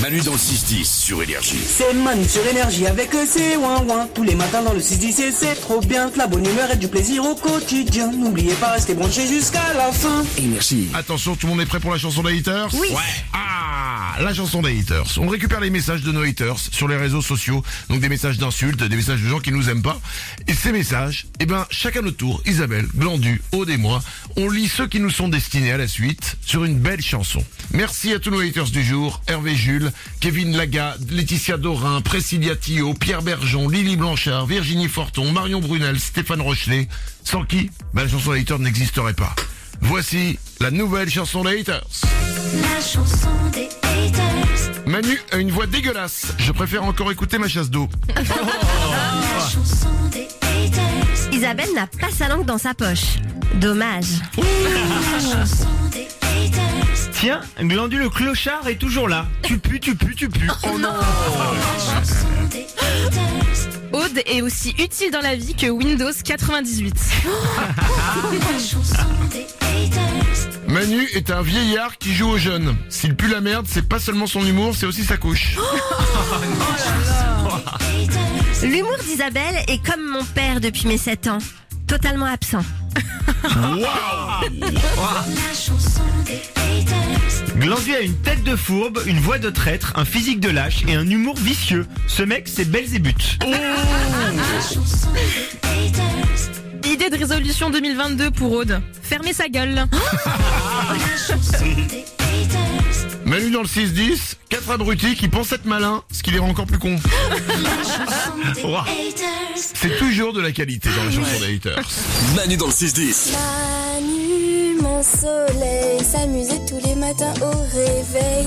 Manu dans le 6-10 sur Énergie. C'est Manu sur énergie avec eux, c'est ouin ouin. Tous les matins dans le 6-10 et c'est trop bien. Que la bonne humeur et du plaisir au quotidien. N'oubliez pas, restez branchés jusqu'à la fin. Énergie. Attention, tout le monde est prêt pour la chanson des haters Oui. Ouais. Ah, la chanson des haters. On récupère les messages de nos haters sur les réseaux sociaux. Donc des messages d'insultes, des messages de gens qui nous aiment pas. Et ces messages, eh ben, chacun notre tour, Isabelle, Glandu, Aude et moi, on lit ceux qui nous sont destinés à la suite sur une belle chanson. Merci à tous nos haters du jour. Hervé Jules, Kevin Laga, Laetitia Dorin, Priscilla Thio, Pierre Bergeon, Lily Blanchard, Virginie Forton, Marion Brunel, Stéphane Rochelet. Sans qui, ben, la chanson des haters n'existerait pas. Voici la nouvelle chanson des haters. La chanson des haters. Manu a une voix dégueulasse. Je préfère encore écouter ma chasse d'eau. La chanson des haters. Isabelle n'a pas sa langue dans sa poche. Dommage. La chanson des haters. Tiens, Glandu le clochard est toujours là. Tu pues, tu pues, tu pues. Oh non La chanson des haters. Aude est aussi utile dans la vie que Windows 98. La chanson des haters. Manu est un vieillard qui joue aux jeunes. S'il pue la merde, c'est pas seulement son humour, c'est aussi sa couche. L'humour d'Isabelle est comme mon père depuis mes 7 ans. Totalement absent. La chanson des haters. Glandu a une tête de fourbe, une voix de traître, un physique de lâche et un humour vicieux. Ce mec, c'est Belzébuth. La chanson des haters. Idée de résolution 2022 pour Aude. Fermer sa gueule. La chanson des haters. Manu dans le 6-10, quatre abrutis qui pensent être malins, ce qui les rend encore plus cons. La chanson des Ouah. haters. C'est toujours de la qualité dans la chanson des haters. Manu dans le 6-10. S'amuser tous les matins au réveil.